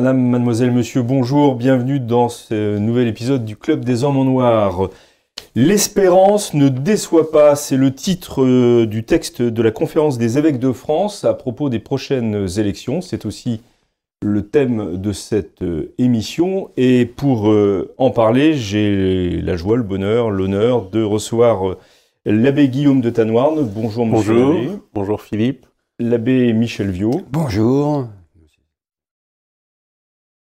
Madame, mademoiselle, monsieur, bonjour, bienvenue dans ce nouvel épisode du Club des Hommes en Noir. L'espérance ne déçoit pas, c'est le titre euh, du texte de la conférence des évêques de France à propos des prochaines élections. C'est aussi le thème de cette euh, émission. Et pour euh, en parler, j'ai la joie, le bonheur, l'honneur de recevoir l'abbé Guillaume de Tanoirne. Bonjour, monsieur. Bonjour. Bonjour Philippe. L'abbé Michel Viau. Bonjour.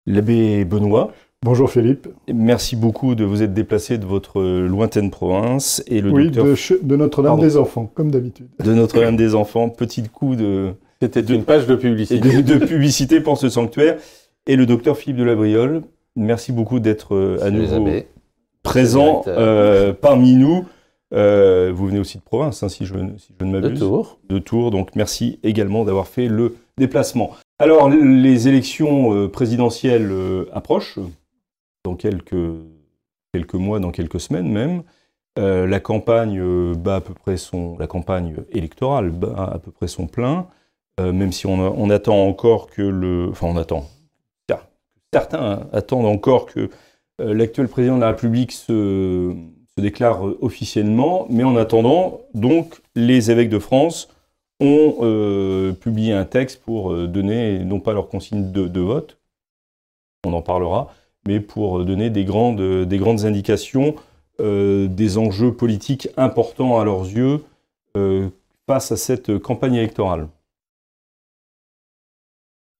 L'abbé Benoît. Bonjour Philippe. Merci beaucoup de vous être déplacé de votre euh, lointaine province. Et le oui, docteur de, de Notre-Dame des Enfants, comme d'habitude. de Notre-Dame des Enfants, petit coup de, C'était une page de publicité. de, de publicité pour ce sanctuaire. Et le docteur Philippe de la Briole, merci beaucoup d'être euh, à nouveau présent euh, parmi nous. Euh, vous venez aussi de province, hein, si, je, si je ne De m'abuse. tour. de Tours. Donc merci également d'avoir fait le déplacement. Alors les élections euh, présidentielles euh, approchent. Dans quelques, quelques mois, dans quelques semaines même. Euh, la campagne bat à peu près son la campagne électorale bat à peu près son plein, même si on, attend encore que le enfin on attend. Certains attendent encore que l'actuel président de la République se, déclare officiellement, mais en attendant donc les évêques de France ont euh, publié un texte pour euh, donner, non pas leur consigne de, vote, on en parlera, mais pour euh, donner des grandes, des grandes indications des enjeux politiques importants à leurs yeux face à cette campagne électorale.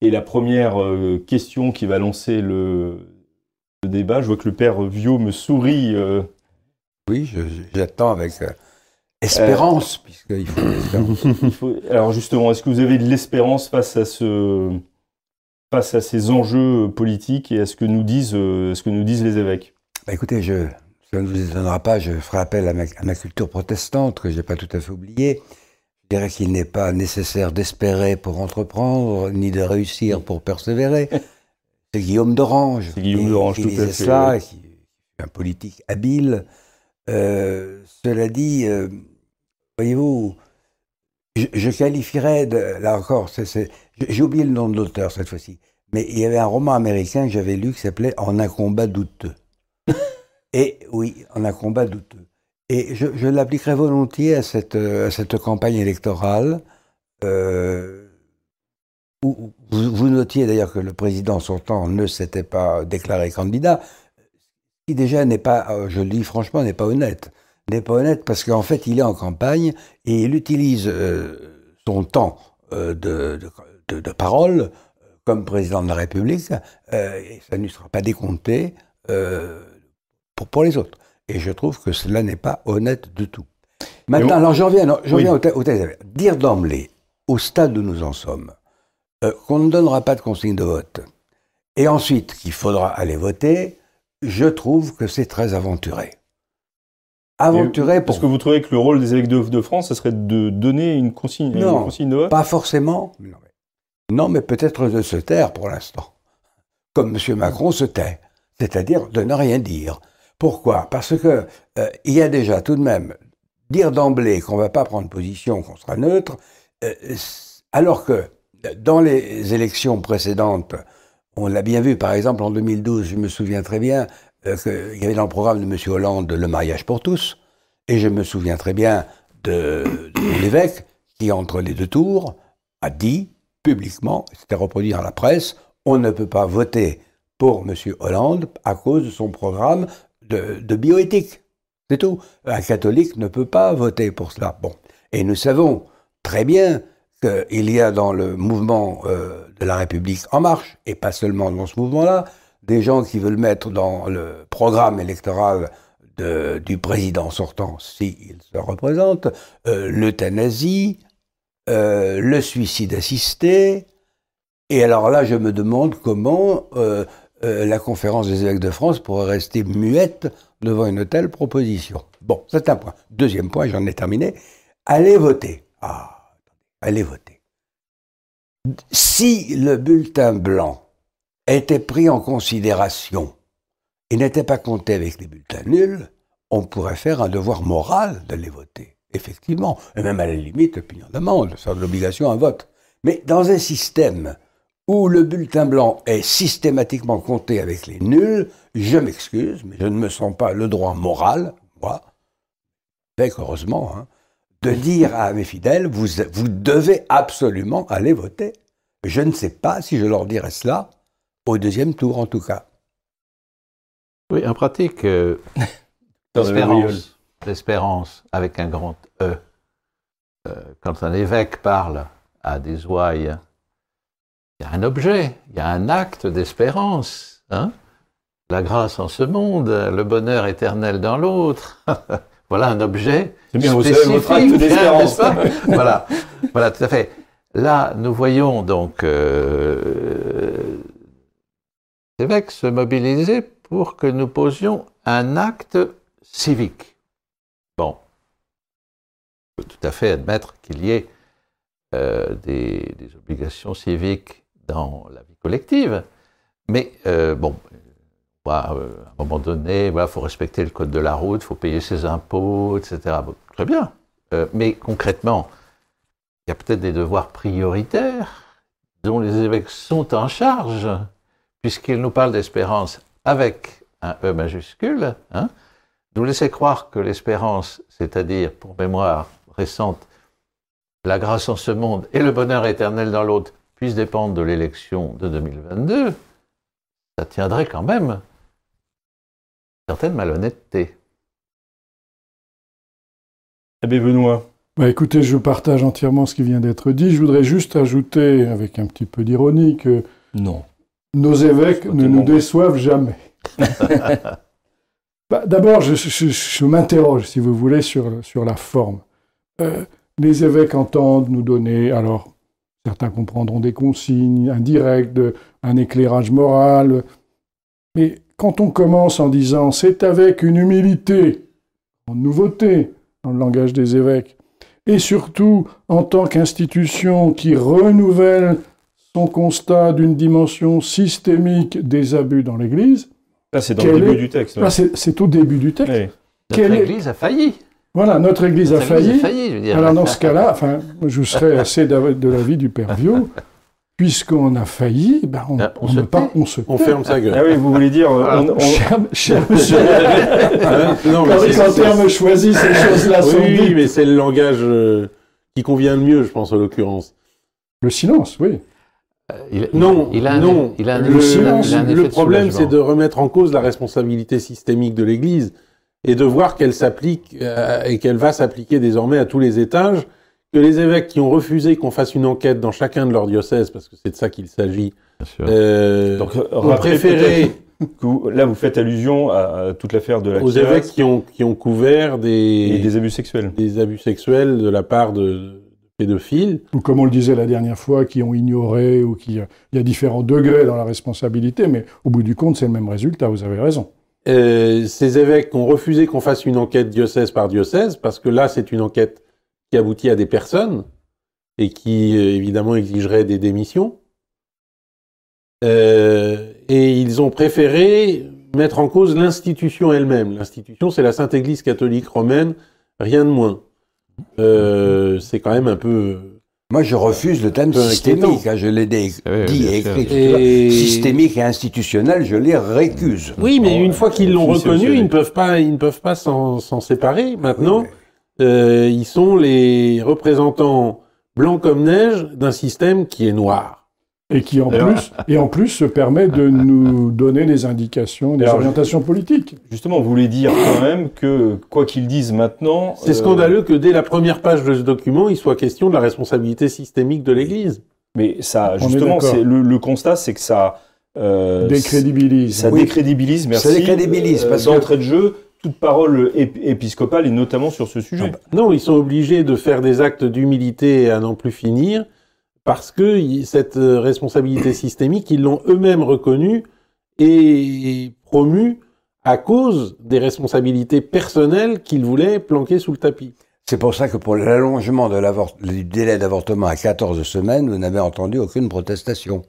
Et la première question qui va lancer le, le débat, je vois que le père Viau me sourit. Oui, j'attends avec euh, espérance, puisqu'il faut. Il faut- Alors justement, est-ce que vous avez de l'espérance face à ce face à ces enjeux politiques et à ce que nous disent euh, ce que nous disent les évêques? Bah, écoutez, je, ça ne vous étonnera pas, je ferai appel à ma, à ma culture protestante, que je n'ai pas tout à fait oubliée. Je dirais qu'il n'est pas nécessaire d'espérer pour entreprendre, ni de réussir pour persévérer. C'est Guillaume d'Orange. C'est Guillaume d'Orange, tout à fait, cela, ouais. qui un politique habile. Euh, cela dit, euh, voyez-vous, je, je qualifierais, de, là encore, j'ai oublié le nom de l'auteur cette fois-ci, mais il y avait un roman américain que j'avais lu qui s'appelait En un combat douteux. Et oui, en un combat douteux. Et je, je l'appliquerai volontiers à cette, à cette campagne électorale. euh, où vous, vous notiez d'ailleurs que le président sortant ne s'était pas déclaré candidat, ce qui déjà n'est pas, je le dis franchement, n'est pas honnête. N'est pas honnête parce qu'en fait, il est en campagne et il utilise euh, son temps euh, de, de, de- de parole euh, comme président de la République, euh, et ça ne sera pas décompté pour, pour les autres. Et je trouve que cela n'est pas honnête du tout. Maintenant, on- alors j'en viens, Oui. viens au, au. Dire d'emblée, au stade où nous en sommes, qu'on ne donnera pas de consigne de vote, et ensuite qu'il faudra aller voter, je trouve que c'est très aventuré. Aventuré Parce pour que vous trouvez que le rôle des évêques de, de France, ce serait de donner une consigne, Non. une consigne de vote? Pas forcément. Non, mais, non, mais peut-être de se taire pour l'instant. Comme M. Macron se tait. C'est-à-dire de ne rien dire. Pourquoi? Parce que euh, il y a déjà tout de même dire d'emblée qu'on ne va pas prendre position, qu'on sera neutre, euh, alors que euh, dans les élections précédentes, on l'a bien vu, par exemple en 2012, je me souviens très bien euh, qu'il y avait dans le programme de M. Hollande le mariage pour tous, et je me souviens très bien de, l'évêque qui, entre les deux tours, a dit publiquement, c'était reproduit dans la presse, on ne peut pas voter pour M. Hollande à cause de son programme de, de bioéthique. C'est tout. Un catholique ne peut pas voter pour cela. Bon. Et nous savons très bien qu'il y a dans le mouvement euh, de la République en marche, et pas seulement dans ce mouvement-là, des gens qui veulent mettre dans le programme électoral du président sortant, s'il se représente, euh, l'euthanasie, euh, le suicide assisté. Et alors là, je me demande comment euh, la conférence des évêques de France pourrait rester muette devant une telle proposition. Bon, c'est un point. Deuxième point, j'en ai terminé. Allez voter. Ah, allez voter. Si le bulletin blanc était pris en considération et n'était pas compté avec les bulletins nuls, on pourrait faire un devoir moral d'aller voter. Effectivement. Et même à la limite, opinion demande, sans l'obligation à vote. Mais dans un système où le bulletin blanc est systématiquement compté avec les nuls, je m'excuse, mais je ne me sens pas le droit moral, moi, avec heureusement, hein, de dire à mes fidèles, vous, vous devez absolument aller voter. Je ne sais pas si je leur dirai cela, au deuxième tour en tout cas. Oui, en pratique, euh, l'espérance, l'espérance avec un grand E, euh, quand un évêque parle à des ouailles, il y a un objet, il y a un acte d'espérance. Hein la grâce en ce monde, le bonheur éternel dans l'autre. voilà un objet. C'est bien, vous savez votre acte d'espérance. voilà, voilà, tout à fait. Là, nous voyons donc euh, évêques se mobiliser pour que nous posions un acte civique. Bon, on peut tout à fait admettre qu'il y ait euh, des, obligations civiques dans la vie collective, mais euh, bon, euh, à un moment donné, il voilà, faut respecter le code de la route, il faut payer ses impôts, etc. Très bien, mais concrètement, il y a peut-être des devoirs prioritaires dont les évêques sont en charge, puisqu'ils nous parlent d'espérance avec un E majuscule, hein, nous laisser croire que l'espérance, c'est-à-dire, pour mémoire récente, la grâce en ce monde et le bonheur éternel dans l'autre, puissent dépendre de l'élection de 2022, ça tiendrait quand même certaine malhonnêteté. Abbé Benoît. Bah écoutez, je partage entièrement ce qui vient d'être dit. Je voudrais juste ajouter, avec un petit peu d'ironie, que non. Nos évêques ne nous déçoivent jamais. bah, D'abord, je, je, je m'interroge, si vous voulez, sur, sur la forme. Euh, les évêques entendent nous donner, alors certains comprendront des consignes indirectes, de, un éclairage moral, mais quand on commence en disant c'est avec une humilité, en nouveauté, dans le langage des évêques, et surtout en tant qu'institution qui renouvelle son constat d'une dimension systémique des abus dans l'Église. Là, c'est dans le début est... du texte. Là, c'est au début du texte. Oui. Notre Église est... a failli. Voilà, notre Église, notre a, failli. église a failli. je veux dire. Alors dans ce cas-là, enfin, je serais assez de l'avis du Père Viau. Puisqu'on a failli, ben on, Ah, on on se ne pas, on se On ferme sa gueule. Ah oui, vous voulez dire. on- on- Cher, cher monsieur, Hein non, mais quand, c'est- quand c'est- terme choisi, ces choses-là sont Oui, dites. mais c'est le langage euh, qui convient le mieux, je pense, en l'occurrence. Le silence, oui. Il- Non, il a un, non. il a un Le silence, il a un effet le problème, c'est de remettre en cause la responsabilité systémique de l'Église et de voir qu'elle s'applique euh, et qu'elle va s'appliquer désormais à tous les étages. Que les évêques qui ont refusé qu'on fasse une enquête dans chacun de leurs diocèses, parce que c'est de ça qu'il s'agit, euh, Donc, ont préféré vous- là, vous faites allusion à, à toute l'affaire de la aux évêques qui ont, qui ont couvert et des, des abus sexuels. des abus sexuels de la part de, de pédophiles. Ou comme on le disait la dernière fois, qui ont ignoré, ou qui... Il y a différents degrés dans la responsabilité, mais au bout du compte, c'est le même résultat, vous avez raison. Euh, ces évêques ont refusé qu'on fasse une enquête diocèse par diocèse, parce que là, c'est une enquête qui aboutit à des personnes et qui, euh, évidemment, exigerait des démissions. Euh, et ils ont préféré mettre en cause l'institution elle-même. L'institution, c'est la Sainte Église catholique romaine, rien de moins. Euh, c'est quand même un peu... Moi, je refuse le terme systémique. hein, je l'ai Oui, dit bien et écrit. Et- Systémique et institutionnel, je les récuse. Oui, mais une fois qu'ils l'ont si, reconnu, ils ne peuvent pas, ils ne peuvent pas s'en s'en séparer. Maintenant, Oui, euh, ils sont les représentants blancs comme neige d'un système qui est noir. Et qui, en plus, et en plus se permet de nous donner des indications, des Alors, orientations politiques. Justement, vous voulez dire quand même que, quoi qu'ils disent maintenant. C'est euh, scandaleux que dès la première page de ce document, il soit question de la responsabilité systémique de l'Église. Mais ça, justement, c'est le, le constat, c'est que ça. euh, Décrédibilise. Ça Oui. décrédibilise, merci. Ça décrédibilise, euh, parce que- d'entrée de jeu toute parole ép- épiscopale et notamment sur ce sujet. Non, ils sont obligés de faire des actes d'humilité à n'en plus finir parce que cette euh, responsabilité systémique, ils l'ont eux-mêmes reconnue est promu à cause des responsabilités personnelles qu'il voulait planquer sous le tapis. C'est pour ça que pour l'allongement du délai d'avortement à 14 semaines, vous n'avez entendu aucune protestation.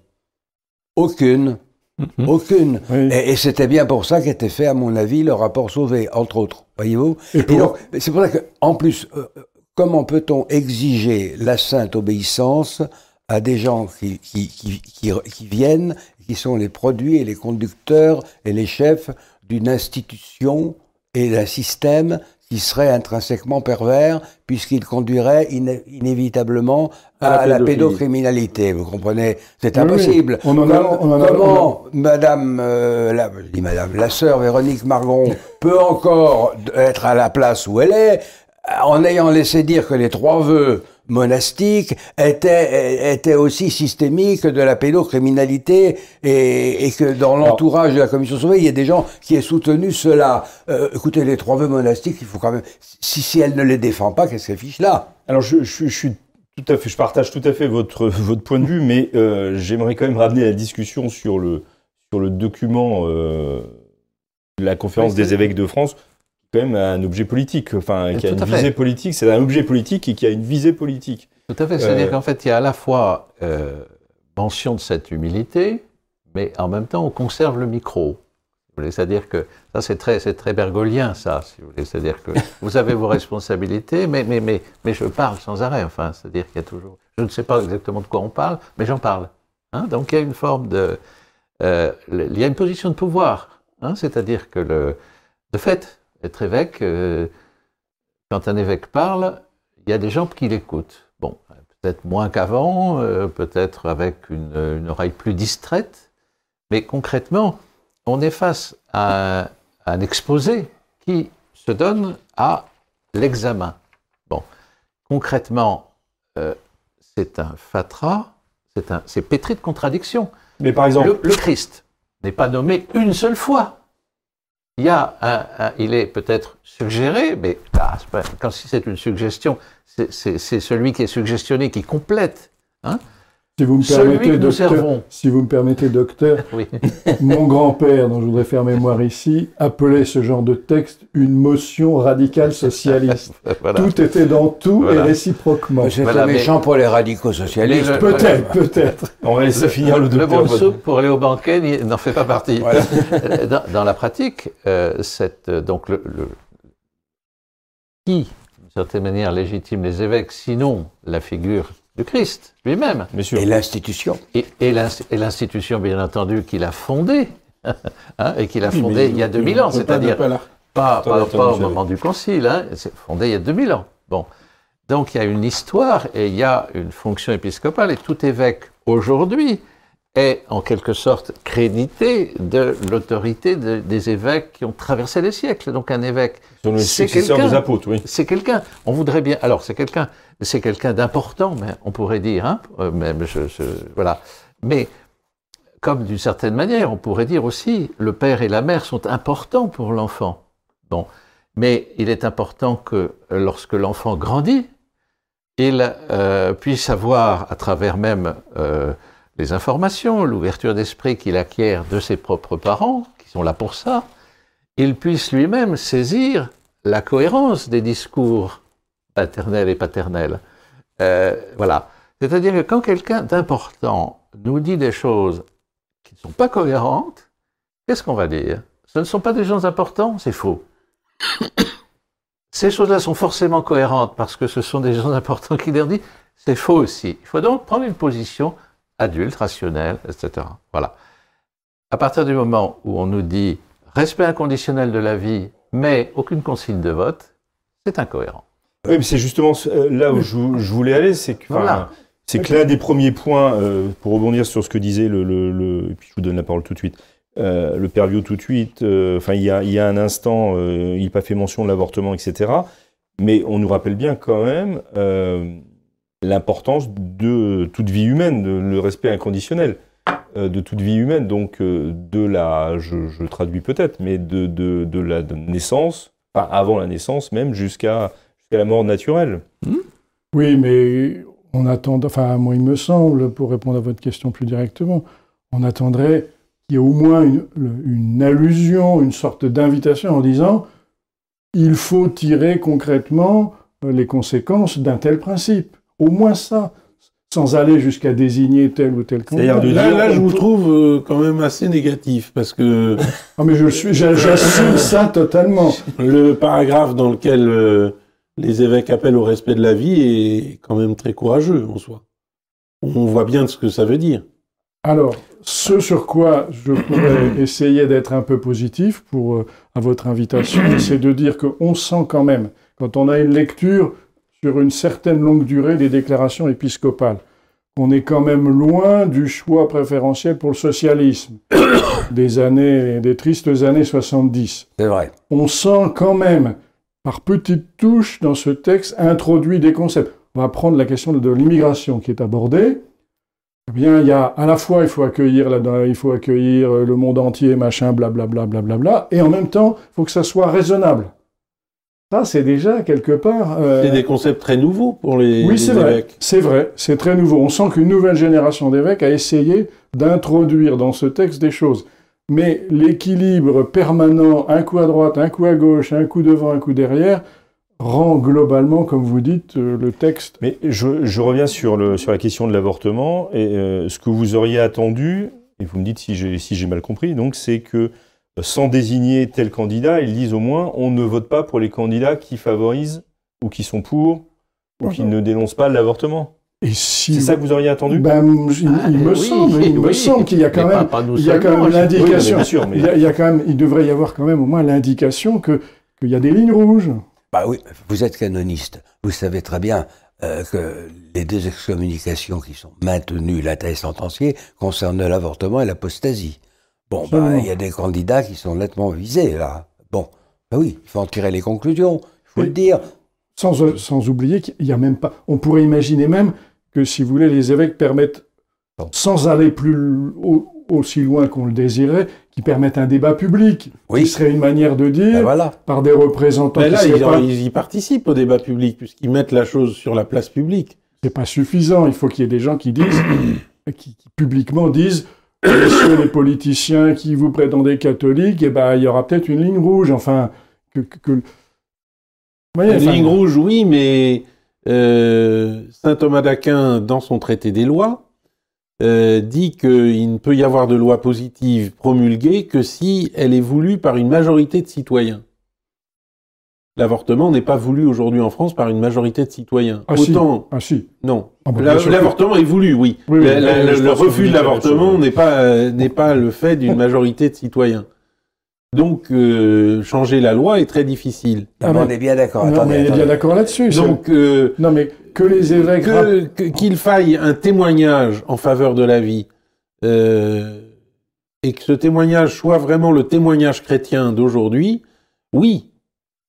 Aucune. Mhm. Aucune. Et, c'était bien pour ça qu'était fait, à mon avis, le rapport Sauvé, entre autres. Voyez-vous? Et, donc, c'est pour ça qu'en plus, euh, comment peut-on exiger la sainte obéissance à des gens qui, qui, qui, qui, viennent, qui sont les produits et les conducteurs et les chefs d'une institution et d'un système qui serait intrinsèquement pervers, puisqu'il conduirait inévitablement à, la, pédocriminalité. Vous comprenez? C'est impossible. On en a, on en comment Madame, euh, la, je dis Madame, la sœur Véronique Margon peut encore être à la place où elle est, en ayant laissé dire que les trois vœux monastique était, était aussi systémique de la pédocriminalité et, et que dans l'entourage de la commission sauvée, il y a des gens qui aient soutenu cela. Euh, écoutez, les trois vœux monastiques, il faut quand même... Si, si elle ne les défend pas, qu'est-ce qu'elle fiche là Alors, je, je, je, suis tout à fait... Je partage tout à fait votre, votre point de vue, mais euh, j'aimerais quand même ramener la discussion sur le, sur le document euh, de la conférence des évêques de France quand même un objet politique, enfin, qui a une visée politique. C'est un objet politique et qui a une visée politique. Tout à fait. C'est-à-dire euh, qu'en fait, il y a à la fois euh, mention de cette humilité, mais en même temps, on conserve le micro. C'est-à-dire que ça, c'est très, c'est très bergolien, ça, si vous voulez. C'est-à-dire que vous avez vos responsabilités, mais, mais, mais, mais je parle sans arrêt. Enfin, c'est-à-dire qu'il y a toujours. Je ne sais pas exactement de quoi on parle, mais j'en parle. Hein Donc, il y a une forme de. Euh, il y a une position de pouvoir. Hein c'est-à-dire que le, de fait, être évêque, euh, quand un évêque parle, il y a des gens qui l'écoutent. Bon, peut-être moins qu'avant, euh, peut-être avec une, oreille plus distraite, mais concrètement, on est face à un, exposé qui se donne à l'examen. Bon, concrètement, euh, c'est un fatras, c'est pétri de contradictions. Mais par exemple, le Christ n'est pas nommé une seule fois il y a un, il est peut-être suggéré, mais ah, quand si c'est une suggestion, c'est celui qui est suggestionné qui complète. Hein si vous me permettez, docteur, si vous me permettez, docteur, mon grand-père, dont je voudrais faire mémoire ici, appelait ce genre de texte une motion radicale socialiste. Tout était dans tout et réciproquement. C'était méchant pour les radicaux socialistes. Peut-être, peut-être. On va laisser finir le docteur. Le bon soupe pour aller au banquet n'en fait pas partie. Dans, la pratique, euh, cette, donc le, le, qui, d'une certaine manière, légitime les évêques, sinon la figure du Christ lui-même. Et l'institution. Et, et l'institution, bien entendu, qu'il a fondée, hein, et qu'il a fondée il y a 2000 ans, c'est-à-dire pas, pas, pas, au moment du concile, hein, c'est fondé il y a 2000 ans. Bon. Donc il y a une histoire et il y a une fonction épiscopale, et tout évêque aujourd'hui est en quelque sorte crédité de l'autorité des évêques qui ont traversé les siècles. Donc un évêque, c'est quelqu'un. des apôtres, oui. C'est quelqu'un. On voudrait bien. Alors c'est quelqu'un. C'est quelqu'un d'important, on pourrait dire, hein, euh, même voilà. Mais comme d'une certaine manière, on pourrait dire aussi, le père et la mère sont importants pour l'enfant. Bon, mais il est important que lorsque l'enfant grandit, il euh, puisse avoir, à travers même euh, les informations, l'ouverture d'esprit qu'il acquiert de ses propres parents, qui sont là pour ça, il puisse lui-même saisir la cohérence des discours paternels et paternels. Euh, voilà. C'est-à-dire que quand quelqu'un d'important nous dit des choses qui ne sont pas cohérentes, qu'est-ce qu'on va dire? Ce ne sont pas des gens importants, c'est faux. Ces choses-là sont forcément cohérentes parce que ce sont des gens importants qui leur disent, c'est faux aussi. Il faut donc prendre une position adulte, rationnel, etc. Voilà. À partir du moment où on nous dit respect inconditionnel de la vie, mais aucune consigne de vote, c'est incohérent. Oui, mais c'est justement euh, là où je, voulais aller, c'est que, c'est que l'un des premiers points, euh, pour rebondir sur ce que disait le, le, et puis je vous donne la parole tout de suite, euh, le père tout de suite, enfin il y a, il y a un instant, il n'a pas fait mention de l'avortement, etc. Mais on nous rappelle bien quand même l'importance de toute vie humaine, de, le respect inconditionnel euh, de toute vie humaine, donc euh, de la, je, je traduis peut-être, mais de, de, de, la naissance, enfin avant la naissance même, jusqu'à la mort naturelle. Hmm oui, mais on attend, enfin moi il me semble, pour répondre à votre question plus directement, on attendrait qu'il y ait au moins une, une allusion, une sorte d'invitation en disant il faut tirer concrètement euh, les conséquences d'un tel principe. Au moins ça, sans aller jusqu'à désigner tel ou tel candidat. De là, là, je vous trouve euh, quand même assez négatif, parce que... ah, mais je suis, j'assume ça totalement. Le paragraphe dans lequel euh, les évêques appellent au respect de la vie est quand même très courageux en soi. On voit bien ce que ça veut dire. Alors, ce sur quoi je pourrais essayer d'être un peu positif pour à votre invitation, c'est de dire qu'on sent quand même, quand on a une lecture sur une certaine longue durée des déclarations épiscopales, qu'on est quand même loin du choix préférentiel pour le socialisme des années, des tristes années 70. C'est vrai. On sent quand même, par petites touches dans ce texte, introduit des concepts. On va prendre la question de l'immigration qui est abordée. Eh bien, il y a à la fois, il faut accueillir, il faut accueillir le monde entier, machin, blablabla, blablabla, bla, et en même temps, il faut que ça soit raisonnable. Ça, c'est déjà quelque part. Euh... C'est des concepts très nouveaux pour les, oui, c'est Vrai, c'est vrai, c'est très nouveau. On sent qu'une nouvelle génération d'évêques a essayé d'introduire dans ce texte des choses. Mais l'équilibre permanent, un coup à droite, un coup à gauche, un coup devant, un coup derrière, rend globalement, comme vous dites, euh, le texte. Mais je, je reviens sur, le, sur la question de l'avortement et euh, ce que vous auriez attendu, et vous me dites si j'ai si mal compris, donc c'est que euh, sans désigner tel candidat, ils disent au moins on ne vote pas pour les candidats qui favorisent ou qui sont pour ou qui ne dénoncent pas l'avortement. Si c'est ça que vous auriez attendu ben, Il, ah, me oui, semble, il me semble qu'il y a quand même, il y a quand même l'indication. mais... il, y a, quand même, il devrait y avoir quand même au moins l'indication que qu'il y a des lignes rouges. Bah oui, vous êtes canoniste. Vous savez très bien euh, que les deux excommunications qui sont maintenues, la thèse sentenciée, concernent l'avortement et l'apostasie. Bon, bah, il y a des candidats qui sont nettement visés, là. Bon, bah oui, il faut en tirer les conclusions, il faut le dire. Sans, sans oublier qu'il n'y a même pas... On pourrait imaginer même que, si vous voulez, les évêques permettent, sans aller plus aussi loin qu'on le désirait, qui permettent un débat public, oui. qui serait une manière de dire, ben voilà. par des représentants. Ben là, ils, pas... ils, y participent au débat public, puisqu'ils mettent la chose sur la place publique. C'est pas suffisant. Il faut qu'il y ait des gens qui disent, qui, qui, publiquement disent, messieurs les politiciens qui vous prétendez catholiques, eh ben, il y aura peut-être une ligne rouge. Enfin, que. que, que... Voyez, une enfin, ligne rouge, oui, mais euh, saint Thomas d'Aquin, dans son traité des lois, euh, dit qu'il ne peut y avoir de loi positive promulguée que si elle est voulue par une majorité de citoyens. L'avortement n'est pas voulu aujourd'hui en France par une majorité de citoyens. Ah Autant, si. Ah si. Non. Ah bah, L'avortement est voulu, oui. oui, oui la, la, oui, le refus de l'avortement n'est pas euh, n'est pas le fait d'une majorité de citoyens. Donc euh, changer la loi est très difficile. Ah, mais on est bien d'accord. Non, mais on est bien d'accord là-dessus. Donc euh, non, mais que les évêques qu'il qu faille un témoignage en faveur de la vie euh, et que ce témoignage soit vraiment le témoignage chrétien d'aujourd'hui, oui.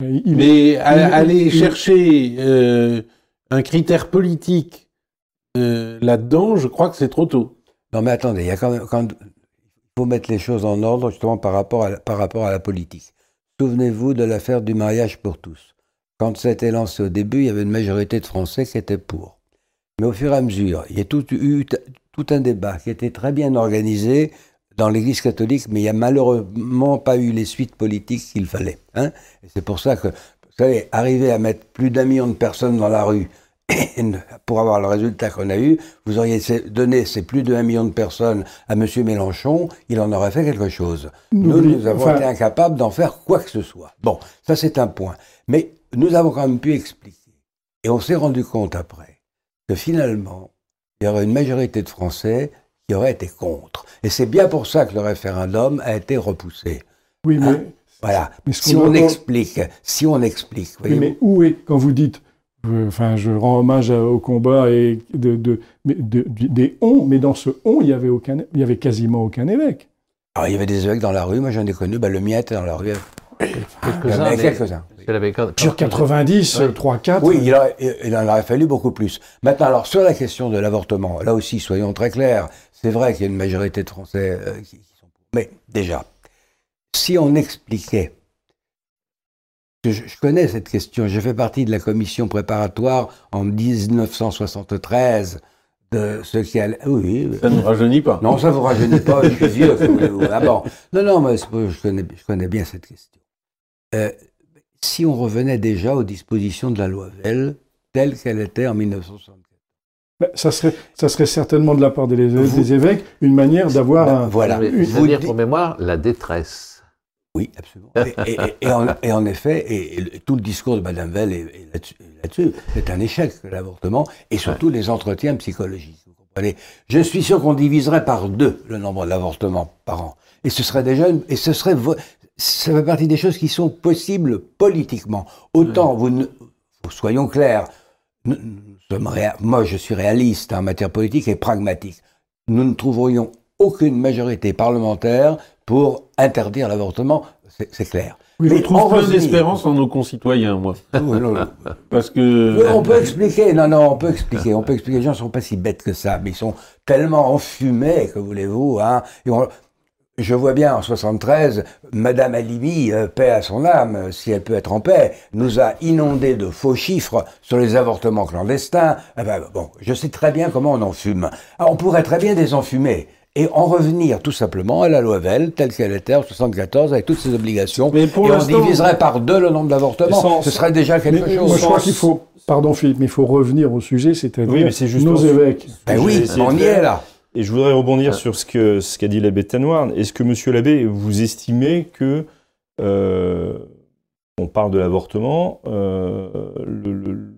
Il, mais il, aller il, chercher euh, un critère politique euh, là-dedans, je crois que c'est trop tôt. Non, mais attendez, il y a quand même, quand, faut mettre les choses en ordre justement par rapport à la, par rapport à la politique. Souvenez-vous de l'affaire du mariage pour tous. Quand été lancé au début, il y avait une majorité de Français qui étaient pour. Mais au fur et à mesure, il y a eu tout un débat qui était très bien organisé dans l'Église catholique, mais il n'y a malheureusement pas eu les suites politiques qu'il fallait. Hein c'est pour ça que, vous savez, arriver à mettre plus d'un million de personnes dans la rue pour avoir le résultat qu'on a eu, vous auriez donné ces plus de 1 million de personnes à M. Mélenchon, il en aurait fait quelque chose. Nous, nous avons enfin... été incapables d'en faire quoi que ce soit. Bon, ça c'est un point. Mais nous avons quand même pu expliquer, et on s'est rendu compte après, que finalement, il y aurait une majorité de Français qui auraient été contre. Et c'est bien pour ça que le référendum a été repoussé. Oui, mais... Hein voilà. Mais si, on explique, si on explique, oui, mais où est, quand vous dites Enfin, je rends hommage au combat et de, de, de, des on, mais dans ce on, il y avait aucun, il y avait quasiment aucun évêque. Alors, il y avait des évêques dans la rue. Moi, j'en ai connu. Ben, le mien était dans la rue. Quelques-uns. Quelques-uns. Sur 90, oui. 3, 4. Oui, il, a, il, en aurait fallu beaucoup plus. Maintenant, alors, sur la question de l'avortement, là aussi, soyons très clairs. C'est vrai qu'il y a une majorité de Français euh, qui, qui sont pour. Mais déjà, si on expliquait je, connais cette question. J'ai fait partie de la commission préparatoire en 1973 de ce qui allait. Oui, oui. Ça ne rajeunit pas. Non, ça vous rajeunit pas, je suis vieux. Ah bon. Non, non, mais je connais, je connais bien cette question. Euh, si on revenait déjà aux dispositions de la loi Veil, telle qu'elle était en 1964. Ben, ça, serait, ça serait certainement de la part des, Vous- des évêques une manière d'avoir Ben, un. voilà. Mais, Vous C'est-à-dire dites- pour mémoire, la détresse. Oui, absolument. Et, et- et- et en, et en effet, tout le discours de Madame Veil est, est là-dessus. est là-dessus. C'est un échec, l'avortement, et surtout les entretiens psychologiques. Vous comprenez Je suis sûr qu'on diviserait par deux le nombre d'avortements par an. Et ce serait déjà, une- et ce serait, ça fait partie des choses qui sont possibles politiquement. Autant vous ne, soyons clairs, nous- nous sommes réa- moi je suis réaliste en matière politique et pragmatique. Nous ne trouverions aucune majorité parlementaire pour interdire l'avortement, c'est clair. Oui, Je Mais trouve revenir- d'espérance en nos concitoyens, moi. Oui, non, non. Parce que. On peut expliquer, non, non, on peut expliquer, on peut expliquer. Les gens ne sont pas si bêtes que ça, mais ils sont tellement enfumés, que voulez-vous, hein. Et on- je vois bien en 73, Madame Alimi, euh, paix à son âme, si elle peut être en paix, nous a inondé de faux chiffres sur les avortements clandestins. Ben, bon, je sais très bien comment on en fume. Ah, on pourrait très bien désenfumer et en revenir tout simplement à la loi Veil, telle qu'elle était en 74, avec toutes ses obligations. Mais pour et on diviserait par deux le nombre d'avortements. Sans- Ce serait déjà quelque Mais chose. moi, je crois Sens- qu'il faut. Pardon, Philippe, mais il faut revenir au sujet, c'est-à-dire Oui, mais c'est justement nos évêques. Ben oui, on y est là. Et je voudrais rebondir sur ce que ce qu'a dit l'abbé Tanoir. Est-ce que, monsieur l'abbé, vous estimez que, euh, on parle de l'avortement, euh, le- le-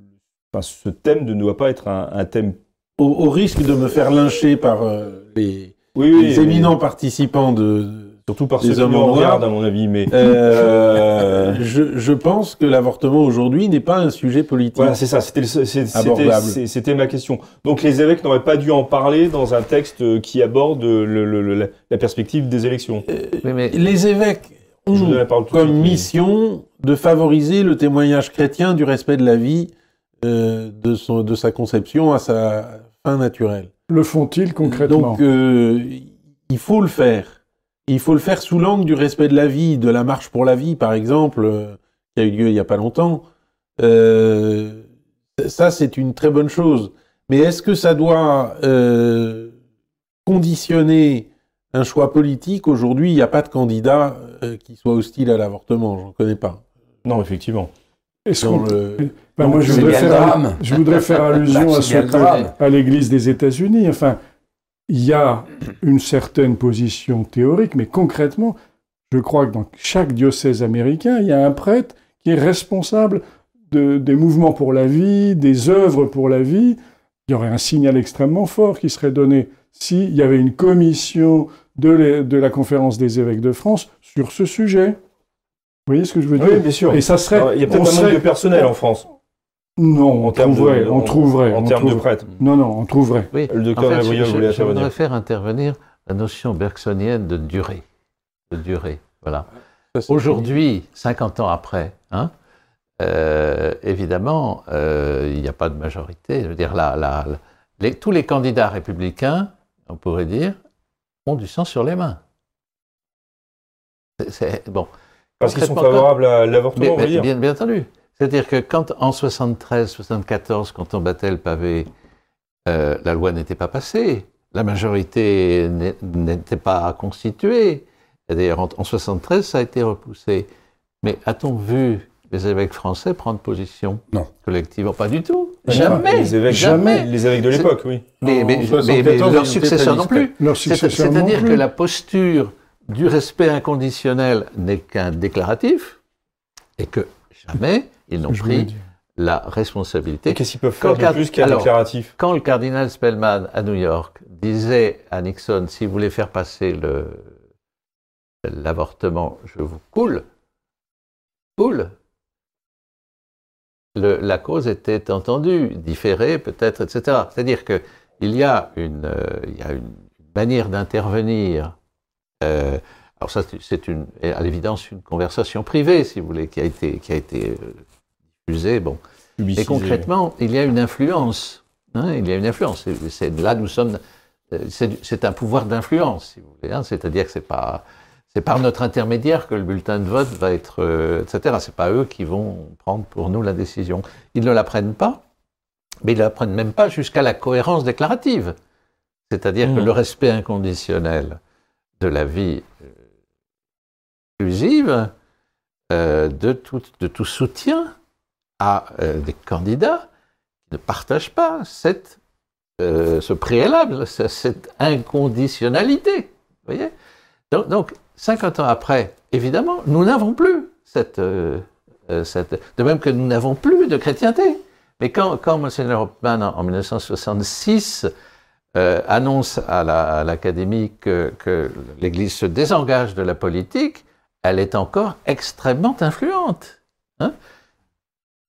enfin, ce thème ne doit pas être un, un thème. Au, au risque de me faire lyncher par euh, les, Oui, les éminents participants de. Surtout par des ceux qui hommes nous en noir. regardent, à mon avis. Mais Euh, je, je pense que l'avortement aujourd'hui n'est pas un sujet politique. voilà, c'est ça. C'était le- c'est- c'était- Abordable. c'est- c'était ma question. Donc, les évêques n'auraient pas dû en parler dans un texte qui aborde le- le- le- la, la perspective des élections. Oui, mais Les évêques ont comme suite, mais- mission de favoriser le témoignage chrétien du respect de la vie euh, de, son, de sa conception à sa fin naturelle. Le font-ils concrètement Donc, euh, il faut le faire. Il faut le faire sous l'angle du respect de la vie, de la marche pour la vie, par exemple, euh, qui a eu lieu il n'y a pas longtemps. Euh, ça, c'est une très bonne chose. Mais est-ce que ça doit euh, conditionner un choix politique? Aujourd'hui, il n'y a pas de candidat euh, qui soit hostile à l'avortement. J'en connais pas. Non, effectivement. Est-ce qu'on- le- Ben, moi, je voudrais, faire, je voudrais faire allusion Bah, à, ce que- à l'Église des États-Unis. Enfin, il y a une certaine position théorique, mais concrètement, je crois que dans chaque diocèse américain, il y a un prêtre qui est responsable de- des mouvements pour la vie, des œuvres pour la vie. Il y aurait un signal extrêmement fort qui serait donné s'il y avait une commission de, les- de la conférence des évêques de France sur ce sujet. Vous voyez ce que je veux dire? Oui, bien sûr. Et ça serait. Alors, il y a peut-être un manque serait- de personnel en France, Non, on de- trouverait, on en- trouverait. en on termes de prêtres. Non, non, on trouverait. oui. Le docteur En fait, je, voulait je- je intervenir. voudrais faire intervenir la notion bergsonienne de durée. De durée, voilà. Aujourd'hui, 50 ans après, hein, euh, évidemment, euh, il n'y a pas de majorité. Je veux dire, la- la- la- les- tous les candidats républicains, on pourrait dire, ont du sang sur les mains. C'est- c'est- bon. Parce qu'ils sont favorables à l'avortement, on mais va dire. bien, bien entendu. C'est-à-dire que quand en 73, 74, quand on battait le pavé, euh, la loi n'était pas passée, la majorité n'était pas constituée. D'ailleurs, en, en 73, ça a été repoussé. Mais a-t-on vu les évêques français prendre position Non. collectivement? Pas du tout. Jamais. Les évêques, Jamais. Les évêques de l'époque, oui. Mais, mais- mais- 74, mais ils leurs successeurs non plus. C'est-à-dire que la posture du respect inconditionnel n'est qu'un déclaratif et que jamais ils n'ont pris la responsabilité. qu'est-ce qu'ils peuvent Quand faire de plus qu'un déclaratif Quand le cardinal Spellman à New York disait à Nixon, si vous voulez faire passer le- l'avortement, je vous coule, coule. Le- la cause était entendue, différée peut-être, etc. C'est-à-dire qu'il y, a une, euh, il y a une manière d'intervenir. euh, alors ça, c'est- c'est une, à l'évidence une conversation privée, si vous voulez, qui a été, qui a été euh, Bon. Et concrètement, il y a une influence. hein, il y a une influence. C'est- là, nous sommes. euh, C'est un pouvoir d'influence, si vous voulez. hein, C'est-à-dire que c'est pas. C'est par notre intermédiaire que le bulletin de vote va être, euh, etc. C'est pas eux qui vont prendre pour nous la décision. Ils ne la prennent pas. mais ils n'apprennent même pas jusqu'à la cohérence déclarative. C'est-à-dire que Mhm. le respect inconditionnel de la vie euh, inclusive, euh, de, tout, de tout soutien à euh, des candidats qui ne partagent pas cette, euh, ce préalable, ce- cette inconditionnalité. Voyez? Donc, donc, 50 ans après, évidemment, nous n'avons plus cette, euh, cette... De même que nous n'avons plus de chrétienté. Mais quand, quand Monseigneur Hopman, en, en 1966, euh, annonce à la- à l'Académie que, que l'Église se désengage de la politique, elle est encore extrêmement influente.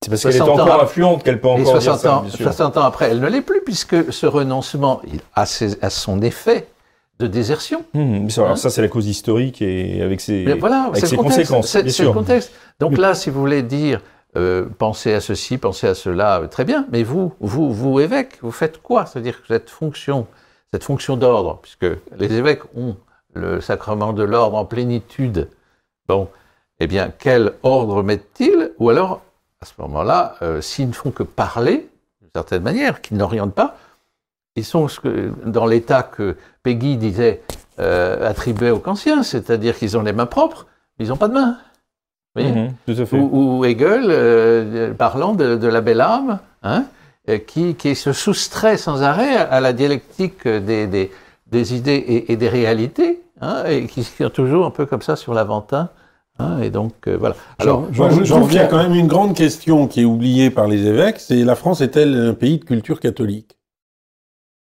C'est parce qu'elle est 60 ans encore après- influente qu'elle peut encore dire 60 ça, ans, bien sûr. 60 ans après, elle ne l'est plus, puisque ce renoncement il a, ses- a son effet de désertion. Hum, ça, alors ça, c'est la cause historique et avec ses, Mais voilà, avec c'est ses le contexte. conséquences, C'est le contexte. Donc là, si vous voulez dire, euh, pensez à ceci, pensez à cela, euh, très bien. Mais vous, vous, vous évêque, vous faites quoi? C'est-à-dire que cette fonction, cette fonction d'ordre, puisque les évêques ont le sacrement de l'ordre en plénitude. Bon, eh bien, quel ordre mettent-ils? Ou alors, à ce moment-là, euh, s'ils ne font que parler, d'une certaine manière, qu'ils n'orientent pas, ils sont dans l'état que Peggy disait euh, attribué aux Kantiens, c'est-à-dire qu'ils ont les mains propres, mais ils n'ont pas de mains. Vous voyez Mhm, tout à fait. ou, ou Hegel, euh, parlant de, de la belle âme, hein, qui, qui se soustrait sans arrêt à, la dialectique des, des, des idées et, et des réalités, hein, et qui se tient toujours un peu comme ça sur l'aventin. Hein, et donc, euh, voilà. Alors, Moi, je j'en trouve qu'il y a reviens- quand même une grande question qui est oubliée par les évêques, c'est la France est-elle un pays de culture catholique?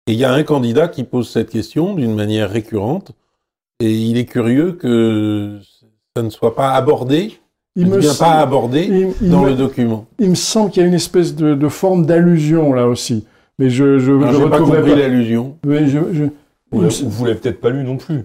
Et il y a un candidat qui pose cette question d'une manière récurrente, et il est curieux que ça ne soit pas abordé, Il ne vient pas abordé il- dans me- le document. il me semble qu'il y a une espèce de, de forme d'allusion là aussi. Mais je je J'ai pas retrouverai compris pas- l'allusion. Je, je, Vous vous l'avez peut-être pas lu non plus.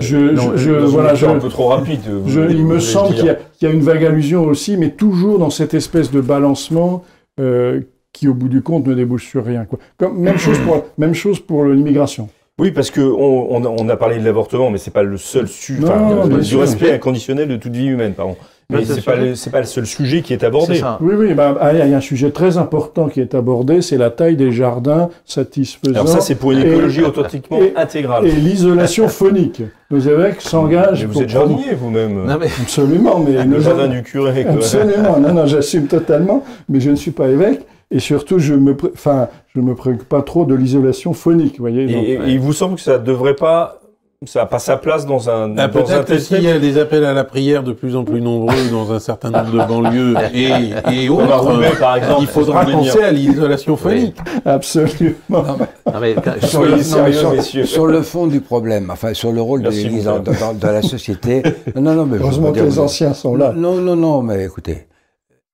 Je- Non, je- voilà, je- un peu trop rapide. je- il me semble qu'il y, a- y une vague allusion aussi, mais toujours dans cette espèce de balancement euh, qui, au bout du compte, ne débouche sur rien. Quoi. Comme, même, chose pour, même chose pour l'immigration. Oui, parce que on, on a, on a parlé de l'avortement, mais c'est pas le seul sujet. Non, Enfin, non, du respect inconditionnel de toute vie humaine, pardon. Mais c'est c'est pas, sûr. le- c'est pas le seul sujet qui est abordé. ça. Oui, oui, bah, ah, il y a un sujet très important qui est abordé, c'est la taille des jardins satisfaisant Alors ça, c'est pour une Et- écologie authentiquement et- intégrale. et l'isolation phonique. Nos évêques s'engagent Mais vous pour êtes jardinier vous-même. Non, mais, Absolument, mais Le jardin du curé. quoi. Absolument, non, non, j'assume totalement, mais je ne suis pas évêque, et surtout, je me, pré- enfin, je me préoccupe pas trop de l'isolation phonique, vous voyez. Donc- et- et il vous semble que ça devrait pas, ça n'a pas sa place dans un, Ah, dans un tel s'il y a des appels à la prière de plus en plus nombreux dans un certain nombre de banlieues et, et autres, par exemple. il faudra penser à l'isolation phonique. Absolument. non, mais quand- Sur Soyez le, non, sérieux, sur- messieurs. sur le fond du problème, enfin sur le rôle Merci, de l'Église dans, dans- dans la société. Non, non, mais Heureusement que les anciens sont là. Non, non, non, mais écoutez,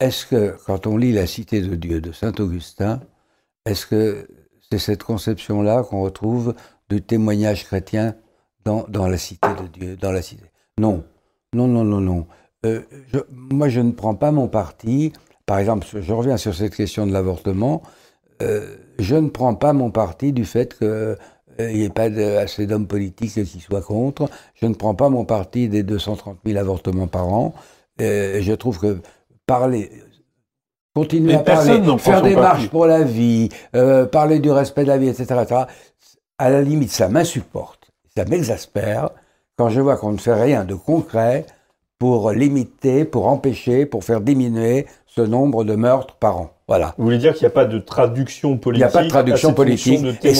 est-ce que quand on lit la Cité de Dieu de Saint Augustin, est-ce que c'est cette conception-là qu'on retrouve du témoignage chrétien dans, dans la Cité de Dieu, dans la Cité Non, non, non, non, non. Euh, je- moi, je ne prends pas mon parti. Par exemple, je reviens sur cette question de l'avortement. Euh, je ne prends pas mon parti du fait que euh, n'y ait pas de- assez d'hommes politiques qui soient contre. Je ne prends pas mon parti des 230 000 avortements par an. Je trouve que parler, continuer à parler, faire des parti. marches pour la vie, parler du respect de la vie, etc., etc., à la limite, ça m'insupporte, ça m'exaspère quand je vois qu'on ne fait rien de concret pour limiter, pour empêcher, pour faire diminuer ce nombre de meurtres par an. Voilà. Vous voulez dire qu'il n'y a pas de traduction Il politique n'y a pas de traduction politique de et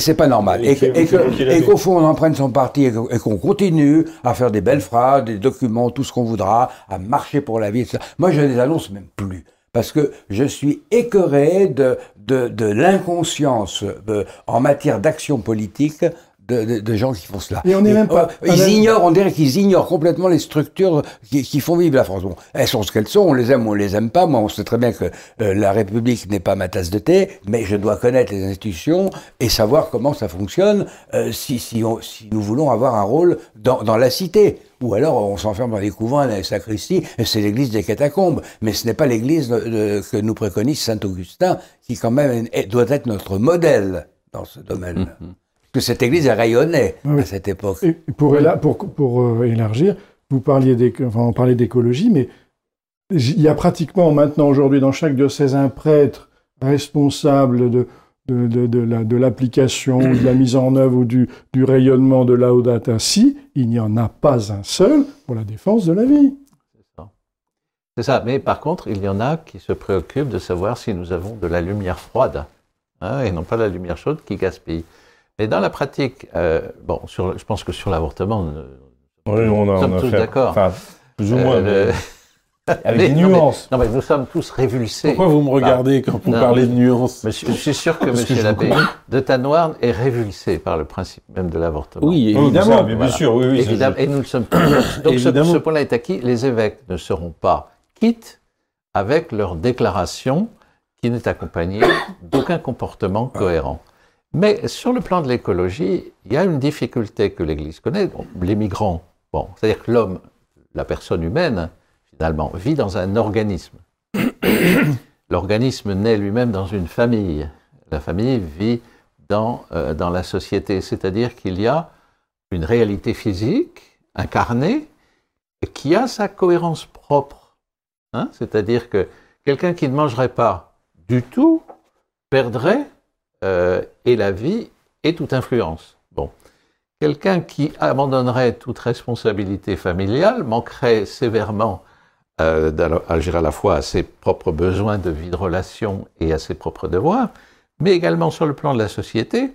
c'est- pas normal. et qu'au fond on en prenne son parti et qu'on continue à faire des belles phrases, des documents, tout ce qu'on voudra, à marcher pour la vie, etc. Moi je ne les annonce même plus. Parce que je suis écœuré de, de, de l'inconscience euh, en matière d'action politique de, de- de gens qui font cela. Et on n'est même pas- euh, Ils on est- ignorent, on dirait qu'ils ignorent complètement les structures qui, qui font vivre la France. Bon, elles sont ce qu'elles sont, on les aime ou on les aime pas. Moi, on sait très bien que euh, la République n'est pas ma tasse de thé, mais je dois connaître les institutions et savoir comment ça fonctionne euh, si, si, on- si nous voulons avoir un rôle dans, dans la cité. Ou alors on s'enferme dans les couvents, dans les sacristies, et c'est l'église des catacombes. Mais ce n'est pas l'église que nous préconise Saint-Augustin, qui quand même est- doit être notre modèle dans ce domaine. Parce que cette église, rayonnait Oui. à cette époque. Et pour, éla- pour, pour euh, élargir, vous parliez d'éc- enfin, on parlait d'écologie, mais il y a pratiquement maintenant aujourd'hui dans chaque diocèse un prêtre, responsable de, de, de, de la- de l'application, de la mise en œuvre ou du, du rayonnement de Laudato Si, il n'y en a pas un seul pour la défense de la vie. C'est ça. Mais par contre, il y en a qui se préoccupent de savoir si nous avons de la lumière froide hein, et non pas la lumière chaude qui gaspille. Mais dans la pratique, euh, bon, sur, je pense que sur l'avortement, Oui, on a, Nous sommes on a tous d'accord. Enfin, plus ou euh, moins, mais avec Mais- des non, mais- nuances. non, mais nous sommes tous révulsés. Pourquoi vous me regardez quand vous Non. parlez de nuances Monsieur- je suis sûr que je l'abbé de Tanoirne est révulsé par le principe même de l'avortement. Oui, évidemment. bien Voilà. sûr, oui, oui. ça, Évidemment, je- et nous le sommes tous. Donc ce, ce point-là est acquis. Les évêques ne seront pas quittes avec leur déclaration qui n'est accompagnée d'aucun comportement cohérent. Mais sur le plan de l'écologie, il y a une difficulté que l'Église connaît. Les migrants, c'est-à-dire que l'homme, la personne humaine, finalement, vit dans un organisme. L'organisme naît lui-même dans une famille. La famille vit dans, euh, dans la société, c'est-à-dire qu'il y a une réalité physique incarnée qui a sa cohérence propre. Hein c'est-à-dire que quelqu'un qui ne mangerait pas du tout perdrait euh, et la vie et toute influence. Bon. Quelqu'un qui abandonnerait toute responsabilité familiale manquerait sévèrement euh, d'al- agir à la fois à ses propres besoins de vie de relation et à ses propres devoirs, mais également sur le plan de la société,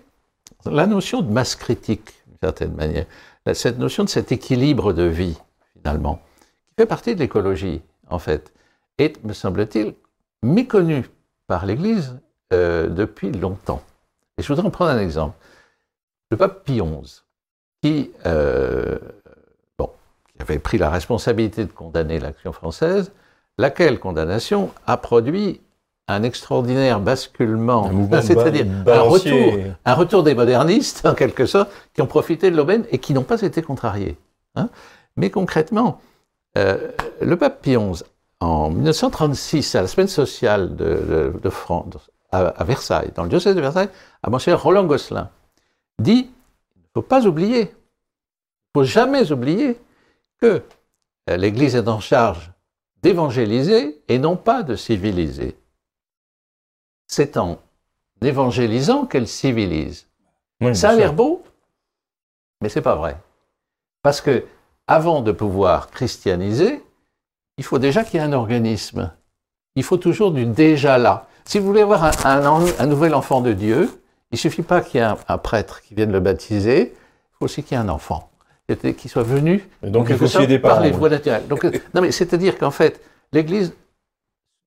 la notion de masse critique, d'une certaine manière, cette notion de cet équilibre de vie, finalement, qui fait partie de l'écologie, en fait, est, me semble-t-il, méconnue par l'Église euh, depuis longtemps. Et je voudrais en prendre un exemple. Le pape Pie XI, qui, euh, bon, qui avait pris la responsabilité de condamner l'action française, laquelle condamnation a produit un extraordinaire basculement, de c'est-à-dire un retour, un retour des modernistes, en quelque sorte, qui ont profité de l'aubaine et qui n'ont pas été contrariés. hein. Mais concrètement, euh, le pape Pie XI, en 1936, à la semaine sociale de, de- de France, à, à Versailles, dans le diocèse de Versailles, à Monseigneur Roland Gosselin, dit il ne faut pas oublier, il ne faut jamais oublier que euh, l'Église est en charge d'évangéliser et non pas de civiliser. C'est en évangélisant qu'elle civilise. Oui, Ça a l'air beau, mais c'est pas vrai. Parce que avant de pouvoir christianiser, il faut déjà qu'il y ait un organisme. Il faut toujours du déjà là. Si vous voulez avoir un, un en- un nouvel enfant de Dieu, il suffit pas qu'il y ait un, un prêtre qui vienne le baptiser, il faut aussi qu'il y ait un enfant qui soit venu Et donc, il faut sorte, des par les oui. voies naturelles. Donc, euh, non, mais c'est-à-dire qu'en fait, l'Église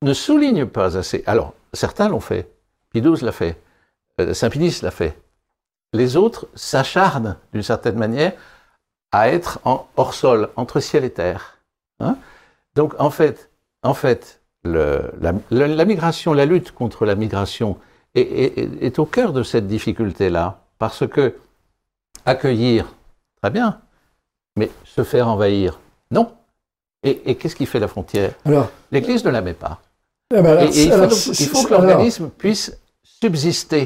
ne souligne pas assez. Alors, certains l'ont fait. Pie XII l'a fait. Euh, Saint Pinice l'a fait. Les autres s'acharnent, d'une certaine manière, à être en hors sol, entre ciel et terre. Hein Donc, en fait, en fait le- la, la- la migration, la lutte contre la migration est, est- est au cœur de cette difficulté-là. Parce que accueillir, très bien, mais se faire envahir, non. Et, et qu'est-ce qui fait la frontière? Alors, L'Église ne la met pas. eh ben Et, alors, et il faut, alors, donc- c'est- il faut que l'organisme puisse subsister.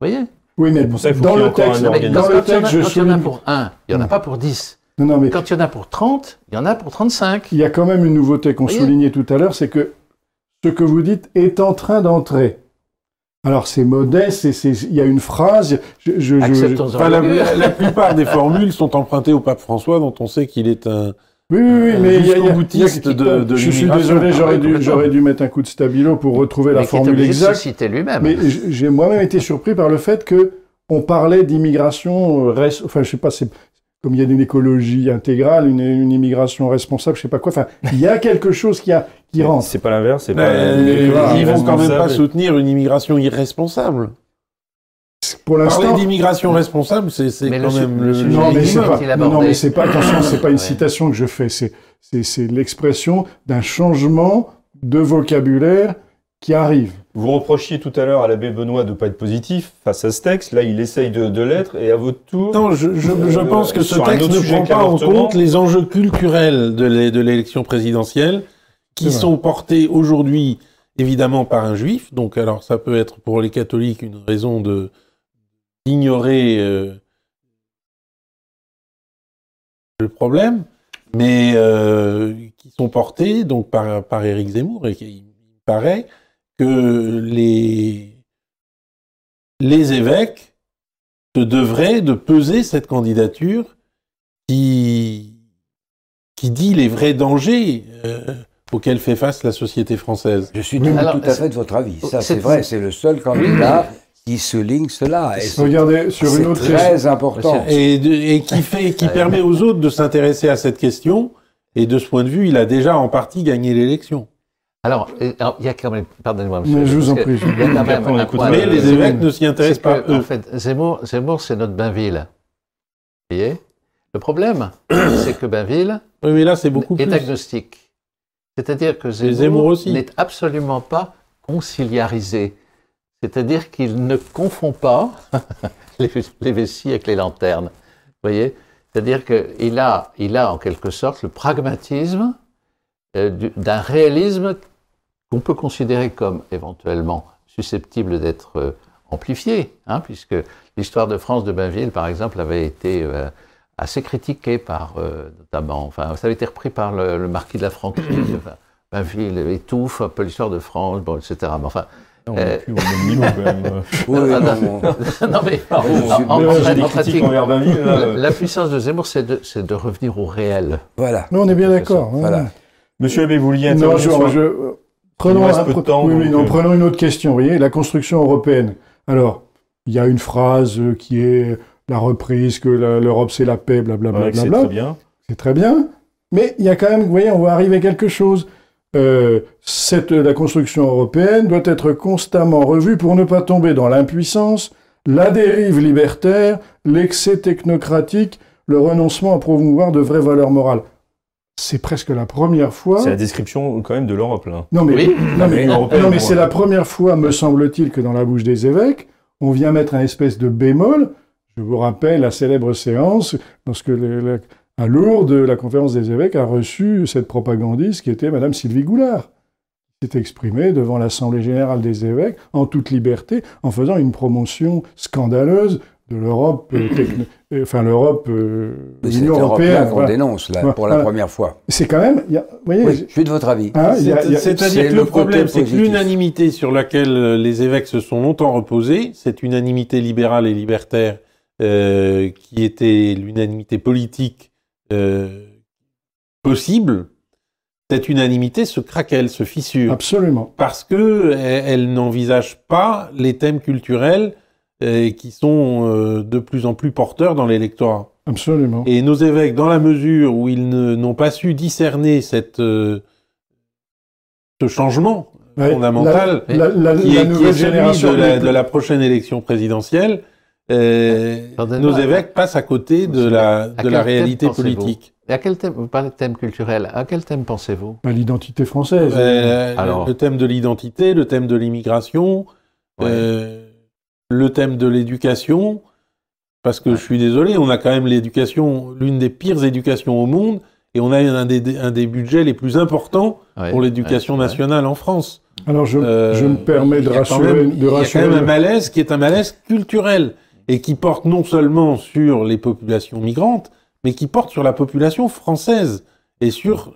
Vous voyez? Oui, mais pour ça, il faut dans le un texte, organisme. dans Quand le il y en a- texte, je quand il y en a pour un, il n'y en a pas pour 10. Non, non, mais Quand il y en a pour 30, il y en a pour 35. il y a quand même une nouveauté qu'on soulignait tout à l'heure, c'est que ce que vous dites est en train d'entrer. Alors c'est modeste, et il y a une phrase. Je, je, je- Acceptons Enfin, la, la- la plupart des formules sont empruntées au pape François, dont on sait qu'il est un. oui, oui, oui, mais il y a, y a- jusqu'au boutiste il y a- de- de Je suis désolé, j'aurais Ah dû, j'aurais dû mettre un coup de stabilo pour retrouver la mais est formule exacte. citer lui-même. Mais j'ai moi-même été surpris par le fait que on parlait d'immigration, euh, enfin je sais pas, c'est comme il y a une écologie intégrale, une, une immigration responsable, je sais pas quoi. Enfin, il y a quelque chose qui, a, qui rentre. C'est pas l'inverse, c'est pas. Euh, ils vont quand même pas soutenir une immigration irresponsable. Pour Parler l'instant, d'immigration responsable, c'est quand le même le sujet non, est mais c'est pas, non, mais c'est pas, attention, c'est pas une Ouais. citation que je fais, c'est, c'est, c'est l'expression d'un changement de vocabulaire qui arrive. Vous reprochiez tout à l'heure à l'abbé Benoît de ne pas être positif face à ce texte. Là, il essaye de, de l'être et à votre tour. Non, je, je, je Euh, pense que ce texte ne prend pas en compte les enjeux culturels de l'é- de l'élection présidentielle qui sont portés aujourd'hui évidemment par un juif. Donc alors ça peut être pour les catholiques une raison de d'ignorer euh, le problème, mais euh, qui sont portés donc par par Éric Zemmour et qui il paraît que les, les évêques se devraient de peser cette candidature qui, qui dit les vrais dangers euh, auxquels fait face la société française. Je suis Oui, tout, alors, tout à fait de votre avis. Ça, c'est- vrai, c'est le seul candidat qui souligne cela. Et c'est Regardez, sur une c'est autre question. très important. Et, de- et qui, fait, qui permet aux autres de s'intéresser à cette question. Et de ce point de vue, il a déjà en partie gagné l'élection. Alors, et- alors, il y a quand même, pardonnez-moi, monsieur. Mais je vous en prie. Il y a quand même un point. Mais Euh, les évêques ne s'y intéressent pas, que, eux. en fait, Zemmour, Zemmour c'est notre Bainville. Vous voyez? Le problème, c'est que Bainville Oui, mais là, c'est beaucoup est plus. agnostique. C'est-à-dire que Zemmour Zemmour aussi. n'est absolument pas conciliarisé. C'est-à-dire qu'il ne confond pas les, les vessies avec les lanternes. Vous voyez? C'est-à-dire qu'il a, il a en quelque sorte le pragmatisme euh, du- d'un réalisme qu'on peut considérer comme éventuellement susceptible d'être euh, amplifié, hein, puisque l'histoire de France de Bainville, par exemple, avait été euh, assez critiquée par, euh, notamment, enfin, ça avait été repris par le, le marquis de la Franquerie, enfin, Bainville étouffe un peu l'histoire de France, bon, etc. Mais enfin, On Euh, non, non. non mais en- pratique, envers Bainville. là. la, la puissance de Zemmour, c'est de, c'est de revenir au réel. Voilà. Non, on est bien d'accord. Voilà. ouais. Monsieur Abbé, vous vouliez Non, je, prenons, un- peu de temps, oui, donc, non, euh, prenons une autre question. Vous voyez, la construction européenne. Alors, il y a une phrase euh, qui est la reprise que l'Europe c'est la paix, blablabla. Ouais, c'est très bien. C'est très bien, mais il y a quand même, vous voyez, on va arriver à quelque chose. Euh, cette, la construction européenne doit être constamment revue pour ne pas tomber dans l'impuissance, la dérive libertaire, l'excès technocratique, le renoncement à promouvoir de vraies valeurs morales. C'est presque la première fois. C'est la description quand même de l'Europe là. Non mais, Oui. non, mais, c'est la première fois, me semble-t-il, que dans la bouche des évêques, on vient mettre un espèce de bémol. Je vous rappelle la célèbre séance lorsque le- le- à Lourdes, la conférence des évêques a reçu cette propagandiste qui était Madame Sylvie Goulard, qui s'est exprimée devant l'Assemblée générale des évêques en toute liberté, en faisant une promotion scandaleuse de l'Europe, euh, techno- euh, enfin l'Europe, euh, l'Union européen européenne. qu'on voilà. dénonce là, Voilà. pour la première fois. C'est quand même, il y a- vous voyez, Oui, je suis de votre avis. hein, C'est-à-dire que le problème, c'est que l'unanimité sur laquelle les évêques se sont longtemps reposés, cette unanimité libérale et libertaire euh, qui était l'unanimité politique euh, possible, cette unanimité se craquelle, se fissure. absolument. parce que elle, elle n'envisage pas les thèmes culturels euh, qui sont euh, de plus en plus porteurs dans l'électorat. Absolument. Et nos évêques, dans la mesure où ils n'ont pas su discerner cette, euh, ce changement Ouais, fondamental la, la- la- qui, la est, qui est celui de la, de prochaine élection présidentielle, euh, nos évêques passent à côté de la, de la réalité politique. Et à quel thème, vous parlez de thème culturel, à quel thème pensez-vous Bah, l'identité française. Euh, Alors. Le thème de l'identité, le thème de l'immigration, Ouais. Le thème de l'éducation, parce que je suis désolé, on a quand même l'éducation, l'une des pires éducations au monde, et on a un des, un des budgets les plus importants Ouais, pour l'éducation ouais, ouais. nationale en France. Alors je, Euh, je me permets de rassurer, même- de Il y a quand même un malaise qui est un malaise culturel, et qui porte non seulement sur les populations migrantes, mais qui porte sur la population française, et sur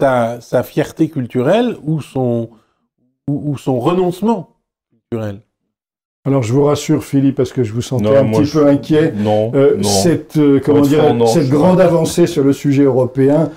sa, sa fierté culturelle ou son, ou, ou son renoncement culturel. Alors je vous rassure Philippe parce que je vous sentais Non, un petit je- peu inquiet. Non, Euh, non. cette euh, comment dire, cette grande avancée sur le sujet européen,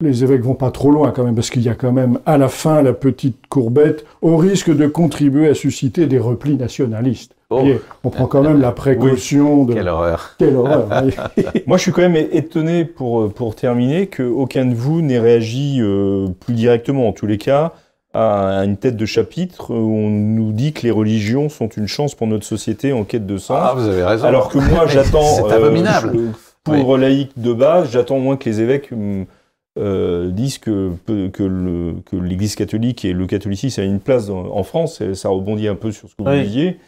les évêques vont pas trop loin quand même parce qu'il y a quand même à la fin la petite courbette au risque de contribuer à susciter des replis nationalistes. Oh. On prend quand même la précaution de Quelle horreur. quelle horreur. Moi, je suis quand même étonné pour, pour terminer qu'aucun de vous n'ait réagi euh, plus directement, en tous les cas, à une tête de chapitre où on nous dit que les religions sont une chance pour notre société en quête de sens. Ah, vous avez raison. Alors que moi, j'attends. C'est abominable. je- pour laïc de base, j'attends moins que les évêques hum, euh, disent que, l'Église catholique et le catholicisme a une place dans- en France. Et ça rebondit un peu sur ce que vous Oui. disiez.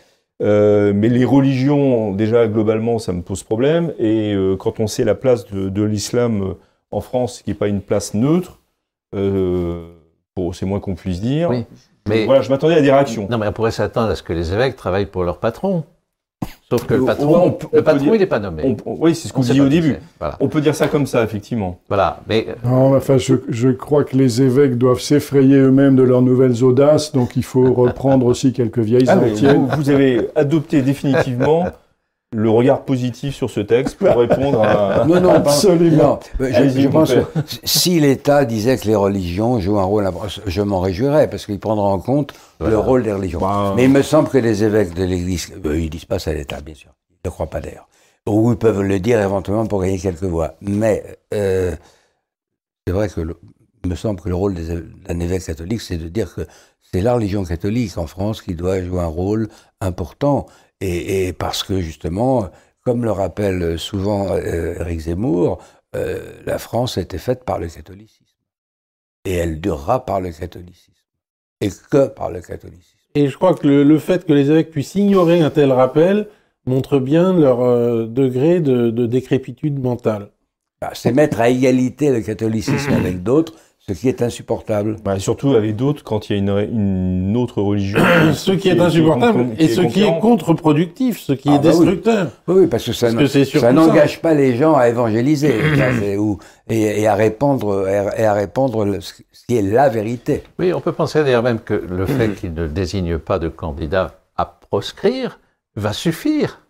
Euh, mais les religions, déjà globalement, ça me pose problème. Et euh, quand on sait la place de, de l'islam euh, en France, qui n'est pas une place neutre, euh, bon, c'est moins qu'on puisse dire. Oui, mais- Voilà, je m'attendais à des réactions. Non, mais on pourrait s'attendre à ce que les évêques travaillent pour leur patron. Sauf que le On- patron, on peut- on le patron dire- il n'est pas nommé. On- on- oui, c'est ce On qu'on dit au début. Voilà. On peut dire ça comme ça, effectivement. voilà. Mais Non, enfin, je, je crois que les évêques doivent s'effrayer eux-mêmes de leurs nouvelles audaces, donc il faut reprendre aussi quelques vieilles Ah, vous, vous avez adopté définitivement le regard positif sur ce texte pour répondre à. Non, non, Absolument. Je, je pense que si l'État disait que les religions jouent un rôle important, je m'en réjouirais parce qu'il prendra en compte Voilà. le rôle des religions. Bah, Mais il me semble que les évêques de l'Église, euh, ils disent pas ça à l'État, bien sûr. Ils ne croient pas d'ailleurs. Ou ils peuvent le dire éventuellement pour gagner quelques voix. Mais euh, c'est vrai que le- il me semble que le rôle d'un évêque catholique, c'est de dire que c'est la religion catholique en France qui doit jouer un rôle important. Et, et parce que justement, comme le rappelle souvent euh, Éric Zemmour, euh, la France a été faite par le catholicisme. Et elle durera par le catholicisme. Et que par le catholicisme. Et je crois que le, le fait que les évêques puissent ignorer un tel rappel montre bien leur euh, degré de, de décrépitude mentale. Bah, c'est mettre à égalité le catholicisme avec d'autres, ce qui est insupportable. bah, surtout avec d'autres quand il y a une, autre religion. ce qui est insupportable et ce qui est contre-productif, ce qui Ah est bah oui. destructeur. Oui, parce que ça, ne- n'engage pas les gens à évangéliser ça, c'est- ou, et, et à répandre, et à répandre le- ce qui est la vérité. oui, on peut penser d'ailleurs même que le fait qu'il ne désigne pas de candidat à proscrire va suffire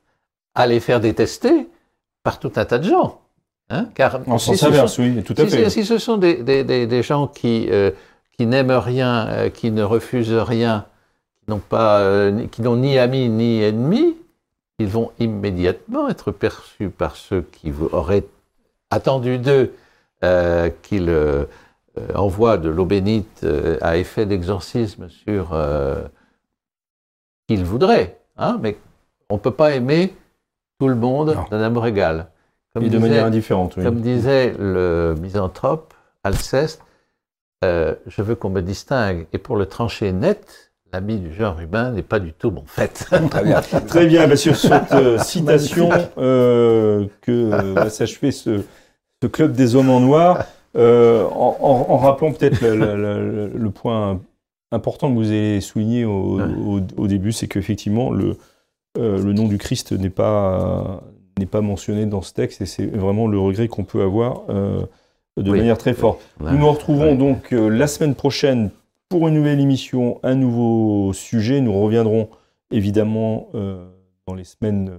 à les faire détester par tout un tas de gens. Hein, car En si sens ce inverse, sont- oui, tout à si, fait. si- si ce sont des, des- des- des gens qui, euh, qui n'aiment rien, euh, qui ne refusent rien, qui n'ont pas, euh, ni- qui n'ont ni amis ni ennemis, ils vont immédiatement être perçus par ceux qui vous auraient attendu d'eux qu'ils envoient de l'eau bénite à effet d'exorcisme sur qu'ils voudraient. Hein, mais on ne peut pas aimer tout le monde d'un amour égal. Comme Et de disait- manière indifférente, oui. comme disait le misanthrope Alceste, euh, je veux qu'on me distingue. Et pour le trancher net, l'ami du genre humain n'est pas du tout mon fait. Très bien. Très bien, bah, sur cette euh, citation euh, que va s'achever ce, ce club des hommes en noir, euh, en, en- en rappelant peut-être le, le- le- le point important que vous avez souligné au, Ouais. au- au début, c'est qu'effectivement le, euh, le nom du Christ n'est pas n'est pas mentionné dans ce texte et c'est vraiment le regret qu'on peut avoir euh, de Oui. manière très forte. Nous nous retrouvons donc euh, la semaine prochaine pour une nouvelle émission, un nouveau sujet. Nous reviendrons évidemment euh, dans les semaines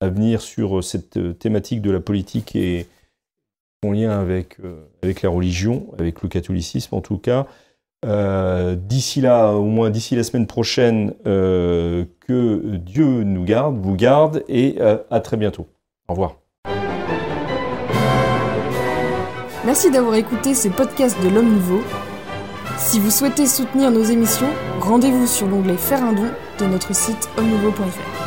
à venir sur cette thématique de la politique et son lien avec, avec la religion, avec le catholicisme en tout cas. Euh, d'ici là, au moins d'ici la semaine prochaine, euh, que Dieu nous garde, vous garde et euh, à très bientôt. Au revoir. Merci d'avoir écouté ce podcast de l'Homme Nouveau. Si vous souhaitez soutenir nos émissions, rendez-vous sur l'onglet Faire un don de notre site homme-nouveau.fr.